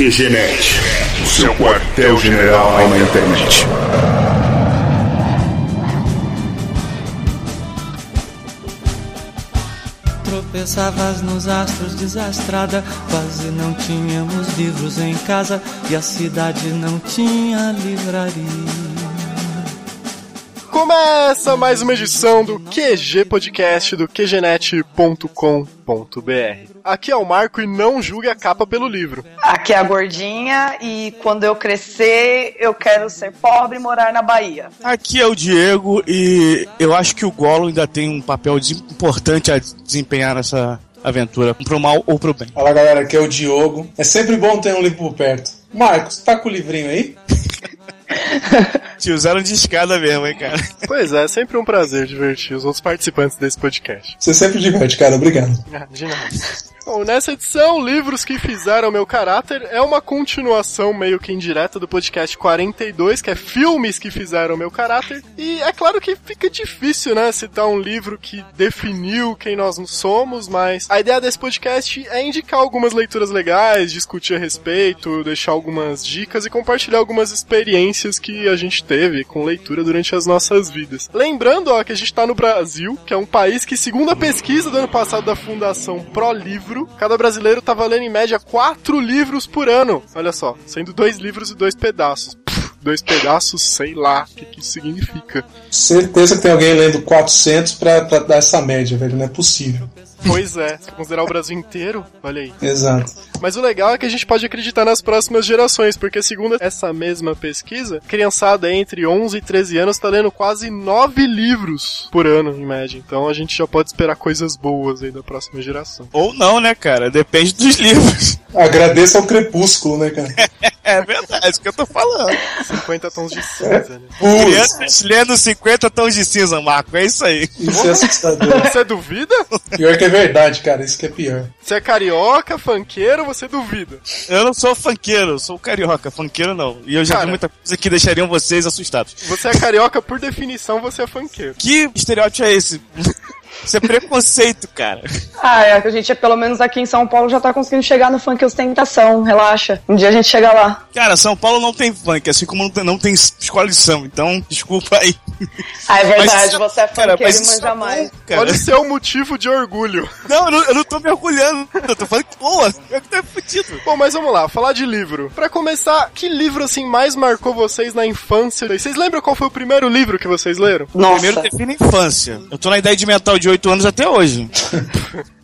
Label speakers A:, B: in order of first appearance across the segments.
A: QGNet, o seu quartel-general na internet.
B: Tropeçavas nos astros desastrada, quase não tínhamos livros em casa e a cidade não tinha livraria.
C: Começa mais uma edição do QG Podcast do QGNet.com.br. Aqui é o Marco e não julgue a capa pelo livro.
D: Aqui é a Gordinha e quando eu crescer eu quero ser pobre e morar na Bahia.
E: Aqui é o Diego e eu acho que o Golo ainda tem um papel importante a desempenhar nessa aventura, pro mal ou pro bem.
F: Fala galera, aqui é o Diogo. É sempre bom ter um livro por perto. Marcos, tá com o livrinho aí?
E: Te usaram de escada mesmo, hein, cara?
C: Pois é, é sempre um prazer divertir os outros participantes desse podcast.
F: Você sempre diverte, cara. Obrigado.
C: Ah, de nada. Bom, nessa edição, Livros que Fizeram Meu Caráter é uma continuação meio que indireta do podcast 42, que é Filmes que Fizeram Meu Caráter. E é claro que fica difícil, né, citar um livro que definiu quem nós somos, mas a ideia desse podcast é indicar algumas leituras legais, discutir a respeito, deixar algumas dicas e compartilhar algumas experiências que a gente teve com leitura durante as nossas vidas. Lembrando, ó, que a gente tá no Brasil, que é um país que, segundo a pesquisa do ano passado da Fundação Pro Livro, cada brasileiro tá valendo em média quatro livros por ano. Olha só, sendo dois livros e dois pedaços. Dois pedaços, sei lá o que, que isso significa.
F: Certeza que tem alguém lendo 400 pra, pra dar essa média, velho. Não é possível.
C: Pois é, se considerar o Brasil inteiro, olha aí.
F: Exato.
C: Mas o legal é que a gente pode acreditar nas próximas gerações, porque segundo essa mesma pesquisa, criançada entre 11 e 13 anos está lendo quase 9 livros por ano, em média. Então a gente já pode esperar coisas boas aí da próxima geração.
E: Ou não, né, cara? Depende dos livros.
F: Agradeça ao crepúsculo, né, cara?
E: É verdade, é isso que eu tô falando.
C: 50 tons de cinza, né?
F: Putz,
E: Crianças lendo 50 tons de cinza, Marco. É isso aí.
F: isso é assustador.
C: Você duvida?
F: Pior que é verdade, cara. Isso que é pior.
C: Você é carioca, funkeiro, você duvida.
E: Eu não sou funkeiro, eu sou carioca. Funkeiro não. E eu já
C: Cara.
E: vi muita coisa que deixariam vocês assustados.
C: Você é carioca, por definição, você é funkeiro.
E: Que estereótipo é esse? Isso é preconceito, cara.
D: Ah, é que a gente, pelo menos aqui em São Paulo, já tá conseguindo chegar no funk ostentação, relaxa. Um dia a gente chega lá.
E: Cara, São Paulo não tem funk, assim como não tem, não tem escola de samba, então desculpa aí.
D: Ah, é verdade,
E: isso-
D: você é funkeiro
E: mas
D: e
E: isso
D: manja
E: é
D: mais.
E: bom, cara.
C: Olha o seu motivo de orgulho.
E: Não, eu não, eu não tô me orgulhando. Eu tô falando que, boa, eu que tô fudido.
C: Bom, mas vamos lá, falar de livro. Pra começar, que livro assim mais marcou vocês na infância? Vocês lembram qual foi o primeiro livro que vocês leram?
D: Nossa.
E: Primeiro define infância. Eu tô na idade mental de 8 anos até hoje.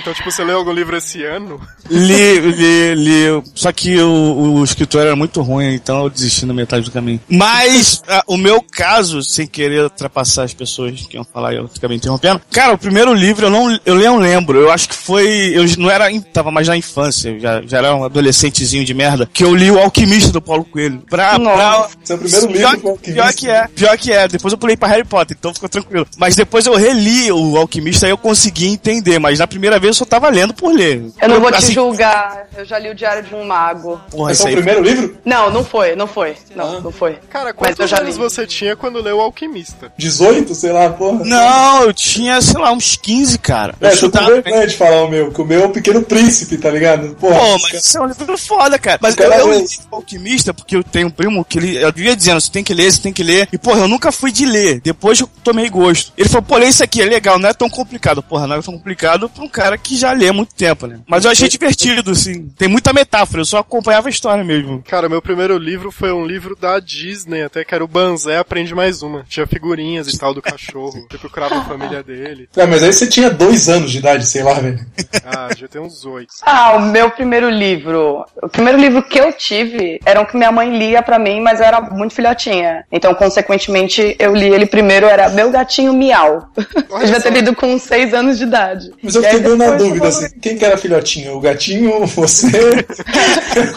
C: Então, tipo, você leu algum livro esse ano?
E: Li, li, li. Só que o, o escritor era muito ruim, então eu desisti na metade do caminho. Mas, ah, o meu caso, sem querer ultrapassar as pessoas que iam falar e eu acabei interrompendo. Cara, o primeiro livro eu não, eu não lembro. Eu acho que foi. Eu não era. Tava mais na infância, já, já era um adolescentezinho de merda. Que eu li O Alquimista do Paulo Coelho. Pra. pra
D: Nossa.
F: Seu primeiro
E: pior,
F: livro foi Alquimista.
E: pior que é, pior que é. Depois eu pulei pra Harry Potter, então ficou tranquilo. Mas depois eu reli o Alquimista e eu consegui entender. Mas na primeira vez eu só tava lendo por ler.
D: Eu não vou te
E: Assim,
D: julgar, eu já li o Diário de um Mago.
E: Porra,
F: Esse
E: isso
F: é o primeiro livro?
D: Não, não foi, não foi. Não, não foi.
C: Cara, quantos
D: já
C: anos
D: li.
C: você tinha quando leu O Alquimista?
F: 18, sei lá, porra.
E: Não, eu tinha, sei lá, uns 15, cara.
F: É,
E: eu
F: eu tô com vergonha de falar o meu, que o meu é o Pequeno Príncipe, tá ligado? Porra,
E: Pô, mas isso é um livro foda, cara. Mas eu,
F: Cara,
E: eu
F: eu-
E: li o Alquimista porque eu tenho um primo que ele, eu vivia dizendo, você tem que ler, você tem que ler. E, porra, eu nunca fui de ler. Depois eu tomei gosto. Ele falou, pô, lê isso aqui, é legal, não é tão complicado. Porra, não é tão complicado pra um cara que já lê há muito tempo, né? Mas eu achei divertido, assim. Tem muita metáfora, eu só acompanhava a história mesmo.
C: Cara, meu primeiro livro foi um livro da Disney, até que era o Banzé Aprende Mais Uma. Tinha figurinhas e tal do cachorro. Eu procurava a família dele.
F: É, mas aí você tinha dois anos de idade, sei lá, velho.
C: Ah, já tem uns oito.
D: Ah, o meu primeiro livro. O primeiro livro que eu tive era um que minha mãe lia pra mim, mas eu era muito filhotinha. Então, consequentemente, eu li ele primeiro, era Meu Gatinho Miau. Eu devia ter lido com 6 anos de idade.
F: Mas eu fiquei na dúvida, assim, quem que era filhotinho? O gatinho, você?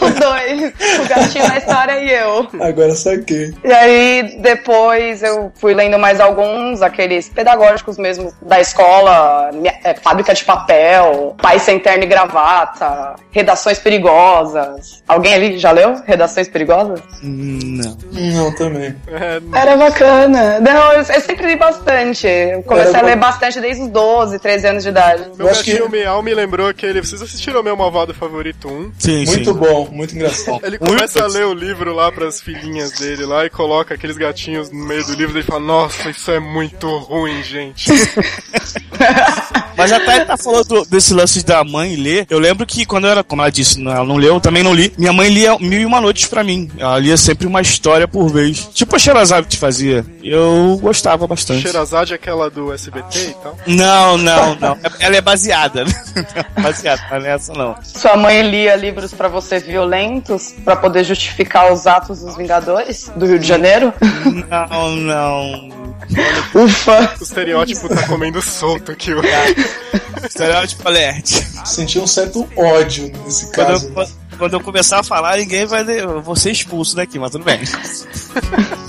D: Os dois. O gatinho na história e eu.
F: Agora saquei.
D: E aí, depois eu fui lendo mais alguns, aqueles pedagógicos mesmo da escola, minha- é, Fábrica de Papel, Pai Sem Terno e Gravata, Redações Perigosas. Alguém ali já leu Redações Perigosas?
E: Não.
F: Não, também.
C: É,
D: Era bacana. Não, eu, eu sempre li bastante. Eu comecei
F: Era
D: a ler
F: bom.
D: bastante desde os 12, 13 anos de idade.
C: Meu O Gatinho Miau me lembrou aquele. Vocês assistiram o meu malvado favorito 1?
E: Sim,
F: Muito
E: sim.
F: bom, muito engraçado.
C: Ele começa a ler o livro lá pras filhinhas dele lá e coloca aqueles gatinhos no meio do livro e ele fala: Nossa, isso é muito ruim, gente.
E: Mas a Thay tá falando desse lance da mãe ler. Eu lembro que quando eu era, como ela disse, ela não leu, eu também não li. Minha mãe lia mil e uma noites pra mim. Ela lia sempre uma história por vez. Tipo a Sherazade te fazia. Eu gostava bastante.
C: Sherazade é aquela do SBT e tal.
E: Não, não, não. Ela é baseada. baseada, não é essa não.
D: Sua mãe lia livros pra você violentos pra poder justificar os atos dos Vingadores do Rio de Janeiro?
E: Não, não.
D: Ufa!
C: O estereótipo tá comendo solto aqui. ó.
E: Estereótipo alert.
F: Senti um certo ódio nesse
E: Quando
F: caso.
E: eu, quando eu começar a falar, ninguém vai. Eu vou ser expulso daqui, mas tudo bem.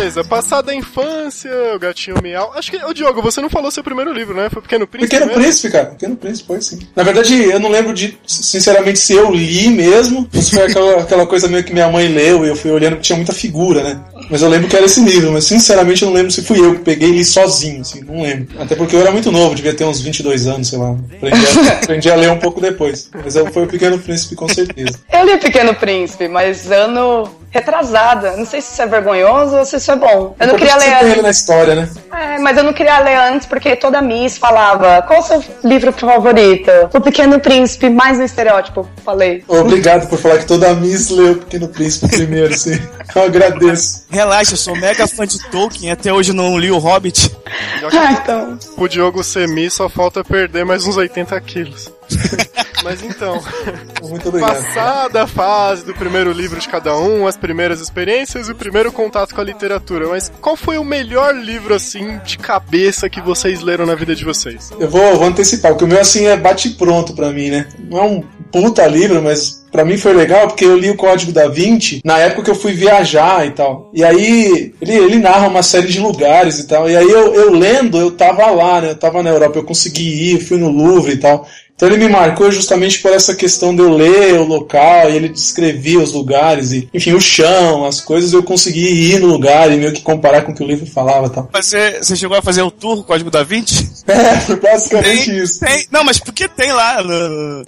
C: beleza, passada a infância, o gatinho miau. Acho que, ô Diogo, você não falou seu primeiro livro, né? Foi Pequeno Príncipe.
F: Pequeno
C: mesmo?
F: Príncipe, cara. Pequeno Príncipe, foi sim. Na verdade, eu não lembro de, sinceramente, se eu li mesmo. se foi aquela, aquela coisa meio que minha mãe leu e eu fui olhando que tinha muita figura, né? Mas eu lembro que era esse livro, mas sinceramente eu não lembro se fui eu que peguei e li sozinho, assim, não lembro. Até porque eu era muito novo, devia ter uns 22 anos, sei lá. Aprendi a, aprendi a ler um pouco depois. Mas eu- foi o Pequeno Príncipe, com certeza.
D: Eu li Pequeno Príncipe, mas ano retrasada. Não sei se isso é vergonhoso ou se isso é bom. Eu não queria ler antes.
F: na história, né?
D: É, mas eu não queria ler antes porque toda Miss falava: qual o seu livro favorito? O Pequeno Príncipe, mais um estereótipo. Falei.
F: Obrigado por falar que toda Miss leu o Pequeno Príncipe primeiro, sim. Eu agradeço.
E: Relaxa, eu sou mega fã de Tolkien, até hoje não li o Hobbit.
D: Ah, então.
C: Pro Diogo ser mi, só falta perder mais uns 80 quilos. Mas então,
F: Muito obrigado.
C: passada a fase do primeiro livro de cada um, as primeiras experiências e o primeiro contato com a literatura, mas qual foi o melhor livro, assim, de cabeça que vocês leram na vida de vocês?
F: Eu vou, vou antecipar, porque o meu assim é bate pronto pra mim, né? Não é um puta livro, mas pra mim foi legal porque eu li o Código da Vinci na época que eu fui viajar e tal. E aí ele, ele narra uma série de lugares e tal. E aí eu, eu lendo, eu tava lá, né? Eu tava na Europa, eu consegui ir, fui no Louvre e tal. Então ele me marcou justamente por essa questão de eu ler o local e ele descrevia os lugares e, enfim, o chão, as coisas, eu consegui ir no lugar e meio que comparar com o que o livro falava e tal.
E: Mas você, você chegou a fazer o tour Código da Vinci?
F: É, foi basicamente isso.
E: Tem, não, mas porque tem lá.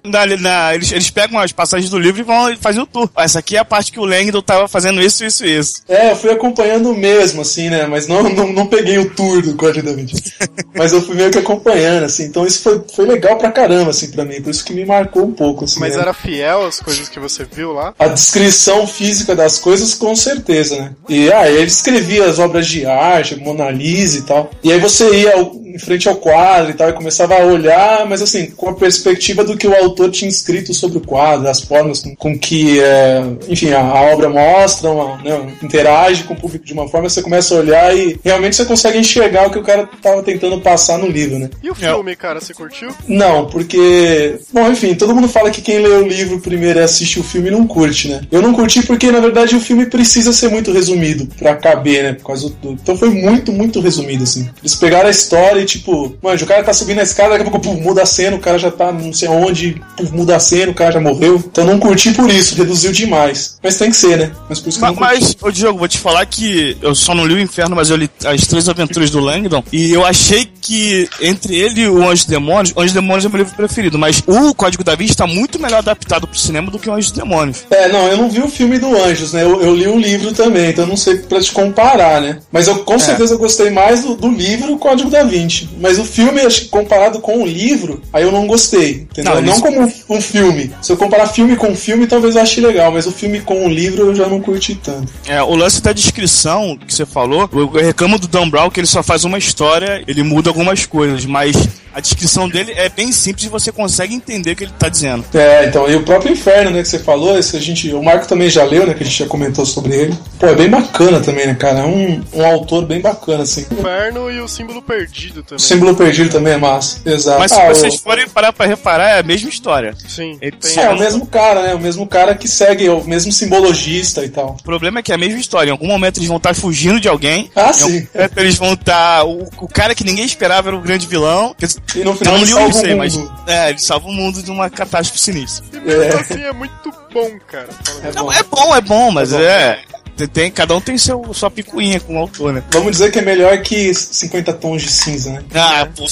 E: na- na- eles, eles pegam as passagens do livro e vão fazer o tour. Essa aqui é a parte que o Langdon tava fazendo isso, isso, isso.
F: É, eu fui acompanhando mesmo, assim, né? Mas não, não, não peguei o tour do Código da Vinci. Mas eu fui meio que acompanhando, assim. Então isso foi, foi legal pra caramba, assim, pra mim. Por isso que me marcou um pouco, assim.
C: Mas
F: né?
C: era fiel às coisas que você viu lá?
F: A descrição física das coisas, com certeza, né? E ah, ele escrevia as obras de arte, Mona Lisa e tal. E aí você ia ao- em frente ao quadro e tal, e começava a olhar, mas assim, com a perspectiva do que o autor tinha escrito sobre o quadro, as formas com, com que, é, enfim, a, a obra mostra, uma, né, interage com o público de uma forma, você começa a olhar e realmente você consegue enxergar o que o cara tava tentando passar no livro, né?
C: E o filme, cara, você curtiu?
F: Não, porque. Bom, enfim, todo mundo fala que quem lê o livro primeiro e assiste o filme não curte, né? Eu não curti porque, na verdade, o filme precisa ser muito resumido pra caber, né? Por causa do. Então foi muito, muito resumido, assim. Eles pegaram a história e, tipo, mano, o cara tá subindo a escada, daqui a pouco pum, muda a cena, o cara já tá não sei aonde, pum, muda a cena, o cara já morreu. Então não curti por isso, reduziu demais. Mas tem que ser, né? Mas por isso que eu
E: Ma-
F: não curti.
E: Mas, ô Diogo, vou te falar que eu só não li o Inferno, mas eu li as três aventuras do Langdon. E eu achei que entre ele e o Anjo e Demônios, Anjo e Demônios é meu livro preferido. Mas o Código da Vinci está muito melhor adaptado pro cinema do que o Anjo e Demônios.
F: É, não, eu não vi o filme do Anjos, né? Eu, eu li o livro também, então eu não sei pra te comparar, né? Mas eu com certeza gostei mais do, do livro Código da Vinci. Mas o filme, acho que comparado com o livro, aí eu não gostei, entendeu?
E: Não,
F: Não,
E: isso-
F: como um, filme. Se eu comparar filme com filme, talvez eu ache legal, mas o filme com o livro eu já não curti tanto.
E: É, o lance da descrição que você falou, eu reclamo do Dan Brown que ele só faz uma história, ele muda algumas coisas, mas a descrição dele é bem simples e você consegue entender o que ele tá dizendo.
F: É, então, e o próprio Inferno, né, que você falou, esse a gente, o Marco também já leu, né, que a gente já comentou sobre ele. Pô, é bem bacana também, né, cara? É um, um autor bem bacana, assim.
C: Inferno e o símbolo perdido
F: O
C: também.
F: símbolo perdido também é massa. Exato.
E: Mas se
F: Ah, o-
E: vocês forem parar pra reparar, é a mesma história.
C: Sim.
E: Ele
C: tem
F: É, o mesmo cara, né? O mesmo cara que segue, o mesmo simbologista e tal.
E: O problema é que é a mesma história. Em algum momento eles vão estar fugindo de alguém.
F: Ah,
E: em algum
F: sim.
E: momento eles vão estar. O, o cara que ninguém esperava era o grande vilão.
F: E no final
E: não
F: ele salva
E: isso
F: o
E: aí, mas.
F: mundo.
E: É, ele salva o mundo de uma catástrofe sinistra.
C: E mesmo assim é muito bom, cara.
F: É bom.
E: é bom, é bom, mas
F: É bom.
E: é. Tem, tem- cada um tem seu, sua picuinha com o autor, né?
F: Vamos dizer que é melhor que 50 tons de cinza, né?
E: Ah, pô.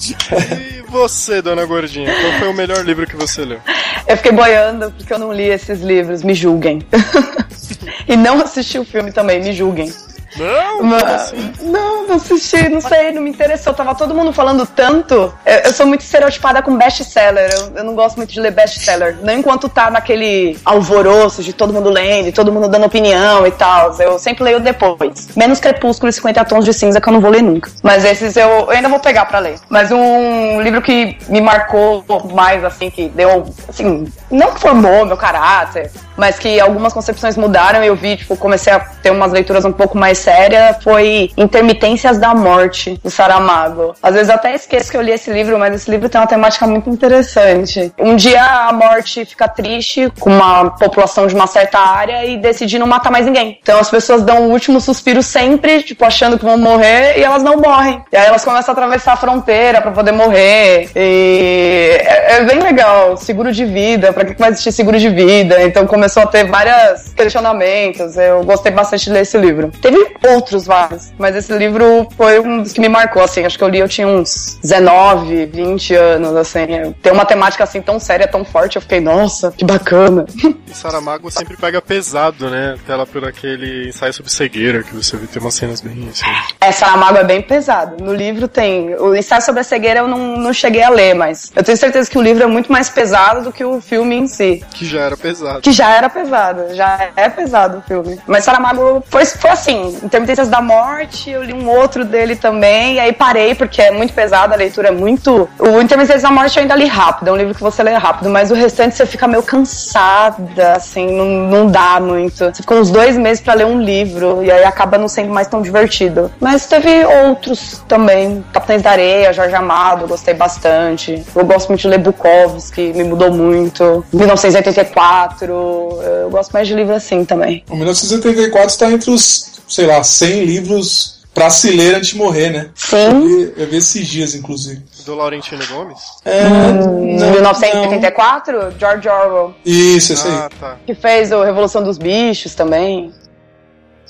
C: E você, dona Gordinha, qual foi o melhor livro que você leu?
D: Eu fiquei boiando porque eu não li esses livros, me julguem. e não assisti o filme também, me julguem.
C: Não?
D: Mas-
C: assim?
D: Não, não assisti, não sei, não me interessou. Tava todo mundo falando tanto. Eu, eu sou muito estereotipada com best-seller. Eu, eu não gosto muito de ler best-seller. Nem enquanto tá naquele alvoroço de todo mundo lendo, todo mundo dando opinião e tal. Eu sempre leio depois. Menos Crepúsculo e 50 Tons de Cinza, que eu não vou ler nunca. Mas esses eu, eu ainda vou pegar pra ler. Mas um livro que me marcou mais, assim, que deu, assim, não formou meu caráter, mas que algumas concepções mudaram e eu vi, tipo, comecei a ter umas leituras um pouco mais sérias, foi Intermitências da Morte, do Saramago. Às vezes até esqueço que eu li esse livro, mas esse livro tem uma temática muito interessante. Um dia a morte fica triste com uma população de uma certa área e decide não matar mais ninguém. Então as pessoas dão o último suspiro sempre, tipo, achando que vão morrer e elas não morrem. E aí elas começam a atravessar a fronteira pra poder morrer. E é, é bem legal. Seguro de vida, pra que vai existir seguro de vida? Então começou a ter vários questionamentos. Eu gostei bastante de ler esse livro. Teve outros vários, mas esse livro foi um dos que me marcou, assim. Acho que eu li, eu tinha uns 19, 20 anos, assim. Tem uma temática assim tão séria, tão forte, eu fiquei, nossa, que bacana.
C: E Saramago sempre pega pesado, né? Até lá por aquele ensaio sobre cegueira, que você viu, tem umas cenas bem assim.
D: É, Saramago é bem pesado. No livro tem. O ensaio sobre a cegueira eu não, não cheguei a ler, mas eu tenho certeza que o livro é muito mais pesado do que o filme em si.
C: Que já era pesado.
D: Que já era pesado, já é pesado o filme. Mas Saramago foi, foi assim, Intermitências da Morte, eu li um outro dele também, aí parei, porque é muito pesado, a leitura é muito. O Intermitências da Morte eu ainda li rápido, é um livro que você lê rápido, mas o restante você fica meio cansada, assim, não, não dá muito. Você fica uns dois meses pra ler um livro, e aí acaba não sendo mais tão divertido. Mas teve outros também, Capitães da Areia, Jorge Amado, gostei bastante. Eu gosto muito de ler Bukowski, me mudou muito. 1984, eu gosto mais de livro assim também.
F: O 1984 está entre os, sei lá, 100 livros pra se ler antes de morrer, né? Eu
D: Sim.
F: vi, eu vi esses dias, inclusive.
C: Do Laurentino Gomes?
F: É,
D: Hum,
F: não,
D: 1984, George Orwell,
F: não. Isso, esse
C: Ah,
F: aí.
C: tá.
D: que fez o Revolução dos Bichos também.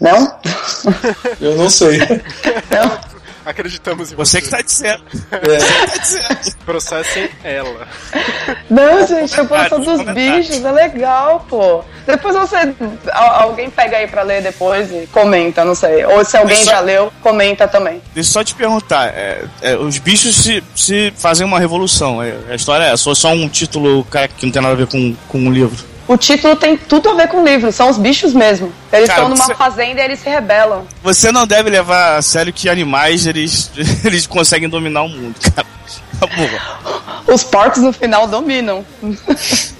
D: Não?
F: Eu não sei.
D: Não?
C: Acreditamos em
E: Você
C: você.
E: que tá dizendo.
F: É,
C: Processem ela.
D: Não, gente, a Revolução dos
E: comentários.
D: Bichos é legal, pô. Depois você. al- Alguém pega aí pra ler depois e comenta, não sei. Ou se alguém
E: Só-
D: já leu, comenta também.
E: Deixa eu só te perguntar, é, é, os bichos se, se fazem uma revolução. é, a história é essa, ou só um título cara, que não tem nada a ver com, com um livro.
D: O título tem tudo a ver com o livro, são os bichos mesmo. Eles
E: Cara,
D: estão numa
E: você-
D: fazenda e eles se rebelam.
E: Você não deve levar a sério que animais eles, eles conseguem dominar o mundo, cara. Porra.
D: Os porcos no final dominam.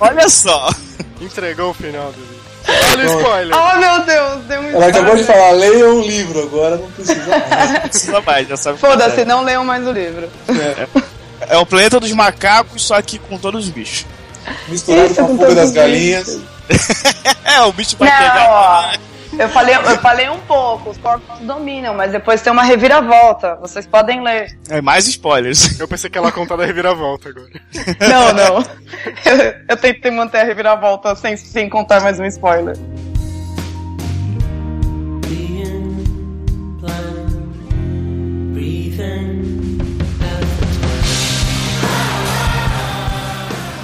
E: Olha só.
C: Entregou o final do livro. Olha o spoiler.
D: Oh meu Deus, deu um
F: ela acabou de falar, leia um livro, agora não precisa mais.
E: Não precisa mais, já sabe. o
D: Foda-se,
E: é.
D: não leiam mais o livro.
E: É o planeta dos macacos, só que com todos os bichos.
F: Misturado
D: Isso,
F: com a
D: com
F: fuga das galinhas.
E: É, o bicho vai
D: Não,
E: pegar.
D: ó. Eu falei, eu falei um pouco, os porcos dominam, mas depois tem uma reviravolta. Vocês podem ler.
E: É mais spoilers.
C: Eu pensei que ela contar da reviravolta agora.
D: Não, não. Eu, eu tentei manter a reviravolta sem, sem contar mais um spoiler.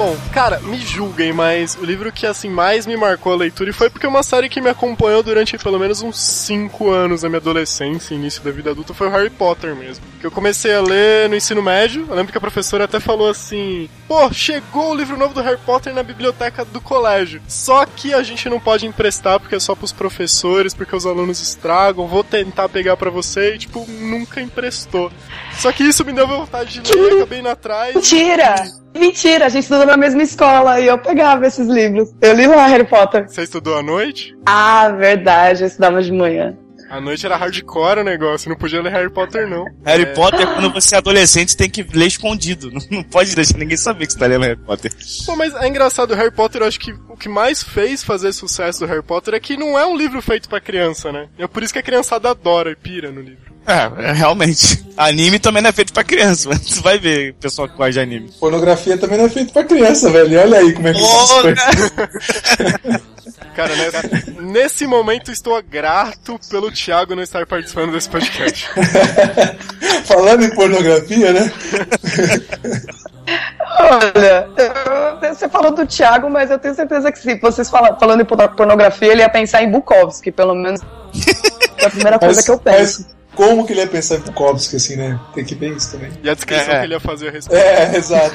C: Bom, cara, me julguem, mas o livro que assim mais me marcou a leitura e foi porque é uma série que me acompanhou durante pelo menos uns 5 anos da minha adolescência e início da vida adulta foi o Harry Potter mesmo. Que eu comecei a ler no ensino médio. Eu lembro que a professora até falou assim: "Pô, chegou o livro novo do Harry Potter na biblioteca do colégio. Só que a gente não pode emprestar porque é só pros professores, porque os alunos estragam. Vou tentar pegar pra você" e tipo, nunca emprestou. Só que isso me deu vontade de ler, acabei indo atrás.
D: Mentira! Mentira, a gente estudou na mesma escola e eu pegava esses livros. Eu li lá Harry Potter.
C: Você estudou à noite?
D: Ah, verdade, eu estudava de manhã.
C: À noite era hardcore o negócio, não podia ler Harry Potter, não.
E: Harry
C: É,
E: Potter, quando você é adolescente, tem que ler escondido. Não, não pode deixar ninguém saber que você tá lendo Harry Potter.
C: Pô, mas é engraçado, o Harry Potter, eu acho que o que mais fez fazer sucesso do Harry Potter é que não é um livro feito pra criança, né? É por isso que a criançada adora e pira no livro.
E: É, é, realmente. Anime também não é feito pra criança, mas você vai ver o pessoal que gosta de anime.
F: Pornografia também não é feito pra criança, velho. E olha aí como é que
E: Porra!
C: Cara, nesse, nesse momento estou grato pelo Thiago não estar participando desse podcast.
F: Falando em pornografia, né?
D: Olha, eu- você falou do Thiago, mas eu tenho certeza que se vocês falam, falando em pornografia, ele ia pensar em Bukowski, pelo menos. É a primeira coisa
F: Mas,
D: que eu penso.
F: mas como que ele ia pensar em Bukowski, assim, né? Tem que ver isso também.
C: E a descrição
E: É.
C: que ele ia fazer a respeito.
F: É, exato.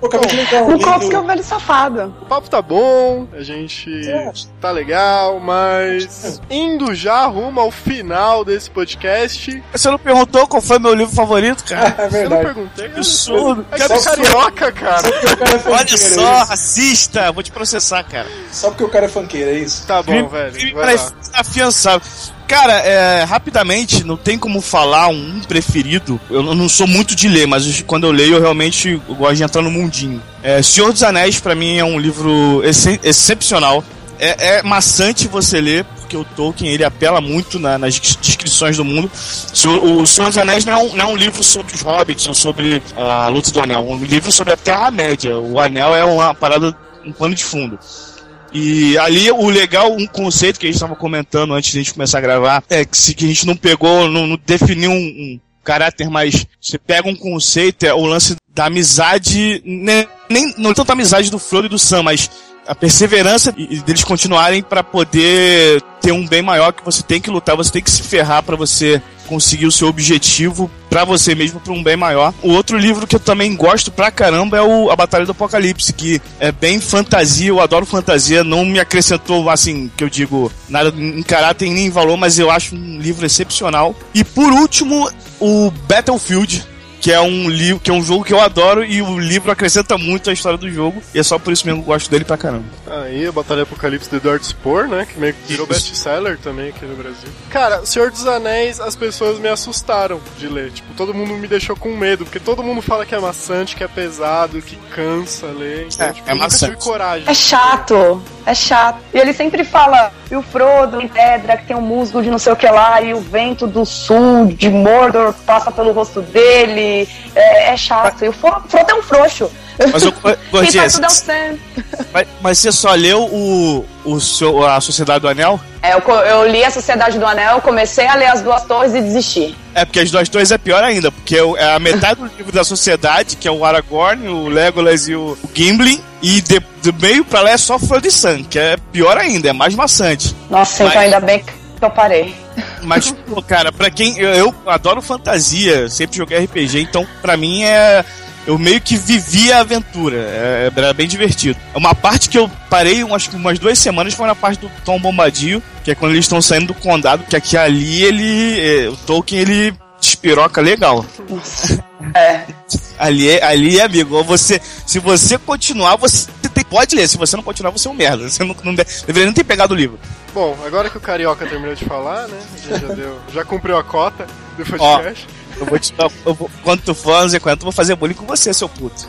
F: Pô, acabei de lembrar um
D: Bukowski é o velho safado.
C: O papo tá bom, a gente
F: Você
C: tá legal, mas indo já rumo ao final desse podcast.
E: Você não perguntou qual foi meu livro favorito, cara?
F: É
C: Eu não
F: verdade.
C: perguntei. cara.
E: absurdo.
C: É
E: Que
C: que é carioca, cara.
F: É
E: Olha só,
F: é
E: racista! Vou te processar, cara.
F: Só porque o cara é funkeiro, é isso?
C: Tá bom, velho.
E: crime
C: Vai lá.
E: pra afiançar. Cara, é, rapidamente, não tem como falar um preferido. Eu não sou muito de ler, mas quando eu leio, eu realmente gosto de entrar no mundinho. É, Senhor dos Anéis, pra mim, é um livro ex- excepcional. É, é maçante você ler, porque o Tolkien ele apela muito na- nas descrições do mundo. O Senhor dos Anéis não é um, não é um livro sobre os hobbits ou sobre a luta do anel, é um livro sobre a Terra-média. O anel é uma parada, um pano de fundo. E ali o legal, um conceito que a gente estava comentando antes de a gente começar a gravar, é que se que a gente não pegou, não, não definiu um, um caráter mais. Você pega um conceito, é o lance da amizade, nem, nem não tanto a amizade do Frodo e do Sam, mas a perseverança deles continuarem para poder ter um bem maior que você tem que lutar, você tem que se ferrar para você conseguir o seu objetivo pra você mesmo pra um bem maior. O outro livro que eu também gosto pra caramba é o A Batalha do Apocalipse, que é bem fantasia, eu adoro fantasia, não me acrescentou assim, que eu digo, nada em caráter nem em valor, mas eu acho um livro excepcional. E por último, o Battlefield, que é um livro, que é um jogo que eu adoro e o livro acrescenta muito a história do jogo, e é só por isso mesmo que eu gosto dele pra caramba.
C: Aí, a Batalha Apocalipse do Eduardo Spohr, né? Que meio que virou best-seller também aqui no Brasil. Cara, Senhor dos Anéis, as pessoas me assustaram de ler. Tipo, todo mundo me deixou com medo, porque todo mundo fala que é maçante, que é pesado, que cansa ler. Então,
E: É,
C: tipo,
E: é maçante.
C: tive coragem.
D: É chato, é chato. E ele sempre fala, e o Frodo em pedra, que tem um musgo de não sei o que lá, e o vento do sul de Mordor passa pelo rosto dele. É, é chato. E o Fro- Frodo é um frouxo.
E: Mas eu, Gordinha,
D: Sam.
E: mas, mas você só leu o, o seu, a Sociedade do Anel?
D: É, eu, eu li a Sociedade do Anel, comecei a ler as duas torres e desisti.
E: É, porque as duas torres é pior ainda, porque é a metade do livro da sociedade, que é o Aragorn, o Legolas e o, o Gimli, e de, do meio pra lá é só Flor de Sangue, que é pior ainda, é mais maçante.
D: Nossa,
E: Mas-
D: então ainda bem que eu parei.
E: Mas, pô, cara, pra quem. Eu, eu adoro fantasia, sempre joguei RPG, então pra mim é. Eu meio que vivi a aventura, é, era bem divertido. Uma parte que eu parei, acho umas duas semanas, foi na parte do Tom Bombadil, que é quando eles estão saindo do condado, que aqui ali ele. é, o Tolkien ele despiroca legal.
D: É.
E: Ali, é- ali, amigo, você, se você continuar, você tem- pode ler. Se você não continuar, você é um merda. Você não, não de- deveria nem ter pegado o livro.
C: Bom, agora que o Carioca terminou de falar, né? Já, deu, já cumpriu a cota do podcast.
E: Eu vou te dar. eu vou- quando tu for anos 50, eu vou fazer bullying com você, seu puto.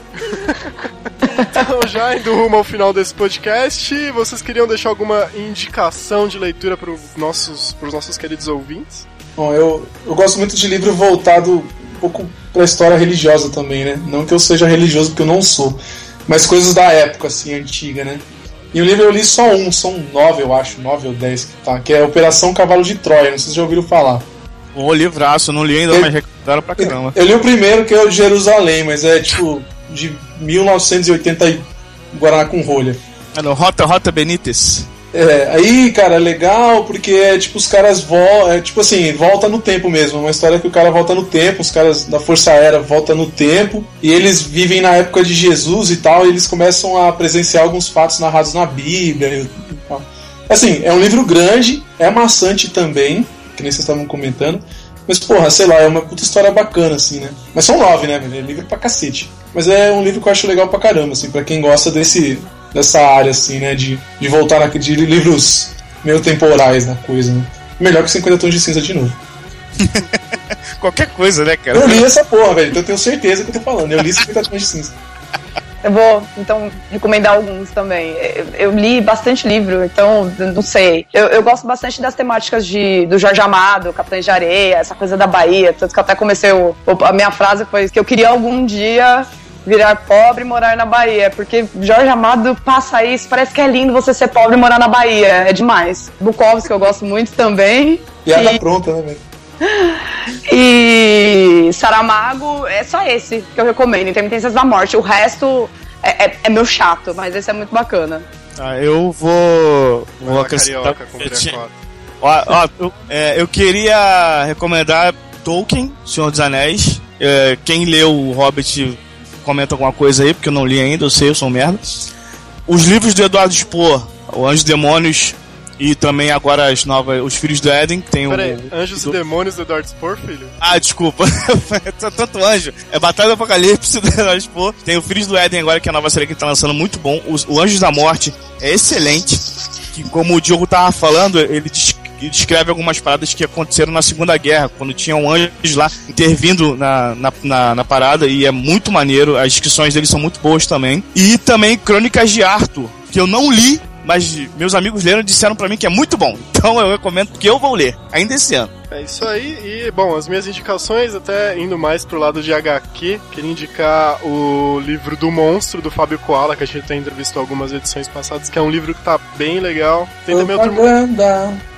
C: Então, já indo rumo ao final desse podcast, vocês queriam deixar alguma indicação de leitura para nossos, pros nossos queridos ouvintes?
F: Bom, eu, eu gosto muito de livro voltado pouco pra história religiosa também, né? Não que eu seja religioso, porque eu não sou. Mas coisas da época, assim, antiga, né? E o livro eu li só um, são nove, eu acho, nove ou dez, tá? Que é Operação Cavalo de Troia, não sei se vocês já ouviram falar.
E: Um livraço, não li ainda,
F: Eu-
E: mas recomendaram pra caramba.
F: Eu li o primeiro, que é o de Jerusalém, mas é tipo de 1980 e Guaraná com rolha.
E: Rota, Rota Benítez.
F: É, aí, cara, é legal porque é tipo os caras voltam, é tipo assim, volta no tempo mesmo, é uma história que o cara volta no tempo, os caras da Força Aérea voltam no tempo e eles vivem na época de Jesus e tal, e eles começam a presenciar alguns fatos narrados na Bíblia e tal. Assim, é um livro grande, é maçante também, que nem vocês estavam comentando, mas porra, sei lá, é uma puta história bacana, assim, né? Mas são nove, né, velho? É livro pra cacete. Mas é um livro que eu acho legal pra caramba, assim, pra quem gosta desse, dessa área, assim, né? De, de voltar na, de livros meio temporais na coisa, né? Melhor que 50 tons de cinza de novo.
E: Qualquer coisa, né, cara?
F: Eu li essa porra, velho, então eu tenho certeza que eu tô falando. Eu li 50 tons de cinza.
D: Eu vou, então, recomendar alguns também. Eu, eu li bastante livro, então, não sei. Eu, eu gosto bastante das temáticas de, do Jorge Amado, Capitães de Areia, essa coisa da Bahia. Tanto que eu até comecei, o, o- a minha frase foi que eu queria algum dia virar pobre e morar na Bahia. Porque Jorge Amado passa isso, parece que é lindo você ser pobre e morar na Bahia. É demais. Bukowski, que eu gosto muito também.
F: Piada
D: E-
F: pronta, né, velho?
D: E Saramago é só esse que eu recomendo, Intermitências da Morte. O resto é, é, é meu chato, mas esse é muito bacana.
E: Ah, eu vou. Vou acrescentar.
C: Carioca, com
E: eu,
C: Bracota.
E: ó, ó, eu, é, eu queria recomendar Tolkien, Senhor dos Anéis. É, quem leu o Hobbit comenta alguma coisa aí, porque eu não li ainda, eu sei, eu sou um merda. Os livros do Eduardo Spohr, O Anjos e Demônios, e também agora as novas, Os Filhos do Éden, que tem
C: Pera aí,
E: o.
C: Anjos
E: do-
C: e Demônios do Eduardo Spor, filho?
E: Ah, desculpa. Tanto anjo. É Batalha do Apocalipse do Eduardo Spohr. Tem o Filhos do Éden agora, que é a nova série que tá lançando, muito bom. O, o Anjos da Morte é excelente. Que, como o Diogo tava falando, ele des- ele descreve algumas paradas que aconteceram na Segunda Guerra, quando tinham anjos lá intervindo na, na, na, na parada, e é muito maneiro. As descrições deles são muito boas também. E também Crônicas de Arthur, que eu não li, mas meus amigos leram e disseram pra mim que é muito bom. Então eu recomendo que eu vou ler, ainda esse ano.
C: É isso aí, e bom, as minhas indicações, até indo mais pro lado de HQ, queria indicar o livro do Monstro, do Fábio Koala, que a gente até entrevistou algumas edições passadas, que é um livro que tá bem legal. Tem também o Turma.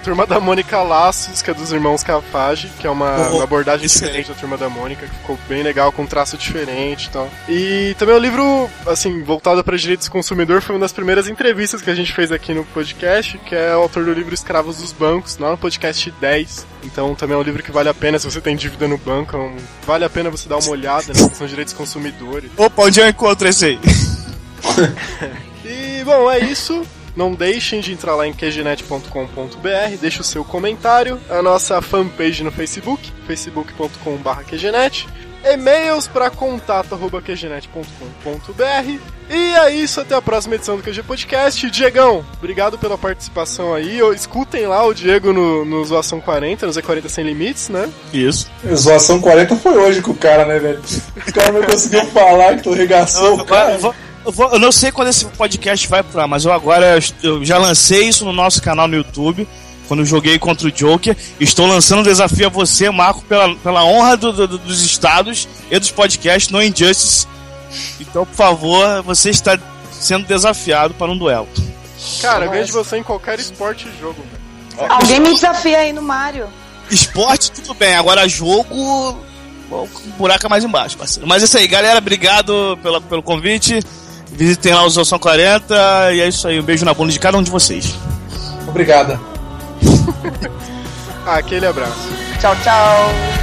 C: Turma da Mônica Laços, que é dos irmãos Cafage, que é uma,
E: Oh,
C: uma abordagem diferente da Turma da Mônica, que ficou bem legal, com um traço diferente e tal. E também o livro, assim, voltado para direitos do consumidor, foi uma das primeiras entrevistas que a gente fez aqui no podcast, que é o autor do livro Escravos dos Bancos, lá no podcast 10. Então também é um livro que vale a pena, se você tem dívida no banco, é um- vale a pena você dar uma olhada, né, são direitos do consumidor.
E: Opa, onde eu encontro esse aí?
C: E, bom, é isso. Não deixem de entrar lá em qgenet.com.br, deixe o seu comentário, a nossa fanpage no Facebook, facebook.com.br qgenet, e-mails para contato.qgenet.com.br. E é isso, até a próxima edição do QG Podcast. Diegão, obrigado pela participação aí. Escutem lá o Diego no, no Zoação 40, no Z40 Sem Limites, né?
E: Isso.
F: Zoação 40 foi hoje com o cara, né, velho? O cara não conseguiu falar que tu regaçou o
E: Eu,
F: cara.
E: vou- eu vou- eu não sei quando esse podcast vai pro ar, mas eu agora eu já lancei isso no nosso canal no YouTube. Quando eu joguei contra o Joker, estou lançando um desafio a você, Marco, pela, pela honra do- do- dos estados e dos podcasts no Injustice. Então, por favor, você está sendo desafiado para um duelo.
C: Cara, eu de você em qualquer esporte e jogo, velho.
D: Alguém me desafia aí no Mario.
E: Esporte, tudo bem. Agora, jogo. O buraco é mais embaixo, parceiro. Mas é isso aí, galera. Obrigado pela, pelo convite. Visitem lá o Zoação 40. E é isso aí. Um beijo na bunda de cada um de vocês.
F: Obrigada.
C: Aquele abraço.
D: Tchau, tchau.